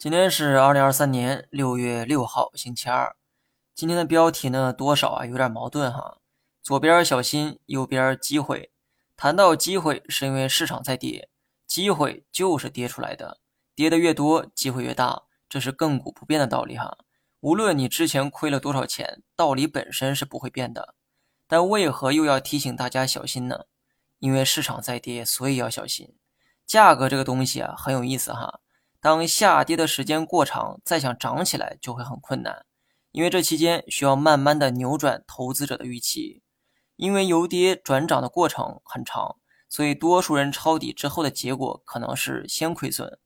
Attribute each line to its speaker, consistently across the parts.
Speaker 1: 今天是二零二三年六月六号，星期二。今天的标题呢，多少啊有点矛盾哈。左边小心，右边机会。谈到机会，是因为市场在跌，机会就是跌出来的，跌的越多，机会越大，这是亘古不变的道理哈。无论你之前亏了多少钱，道理本身是不会变的。但为何又要提醒大家小心呢？因为市场在跌，所以要小心。价格这个东西啊，很有意思哈。当下跌的时间过长，再想涨起来就会很困难，因为这期间需要慢慢的扭转投资者的预期。因为由跌转涨的过程很长，所以多数人抄底之后的结果可能是先亏损，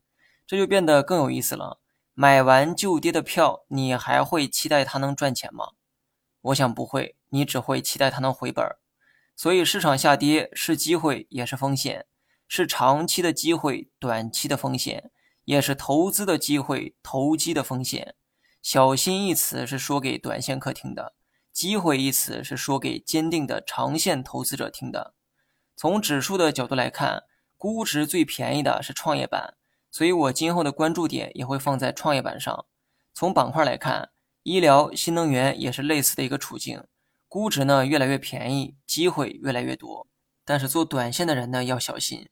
Speaker 1: 这就变得更有意思了。买完就跌的票，你还会期待它能赚钱吗？我想不会，你只会期待它能回本。所以市场下跌是机会也是风险，是长期的机会，短期的风险。也是投资的机会，投机的风险。小心一词是说给短线客听的，机会一词是说给坚定的长线投资者听的。从指数的角度来看，估值最便宜的是创业板，所以我今后的关注点也会放在创业板上。从板块来看，医疗、新能源也是类似的一个处境，估值呢越来越便宜，机会越来越多。但是做短线的人呢要小心。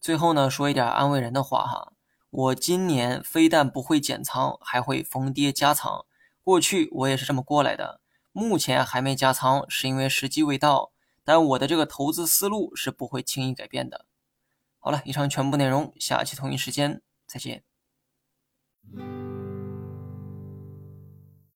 Speaker 1: 最后呢说一点安慰人的话哈。我今年非但不会减仓，还会逢跌加仓。过去我也是这么过来的。目前还没加仓，是因为时机未到。但我的这个投资思路是不会轻易改变的。好了，以上全部内容，下期同一时间再见。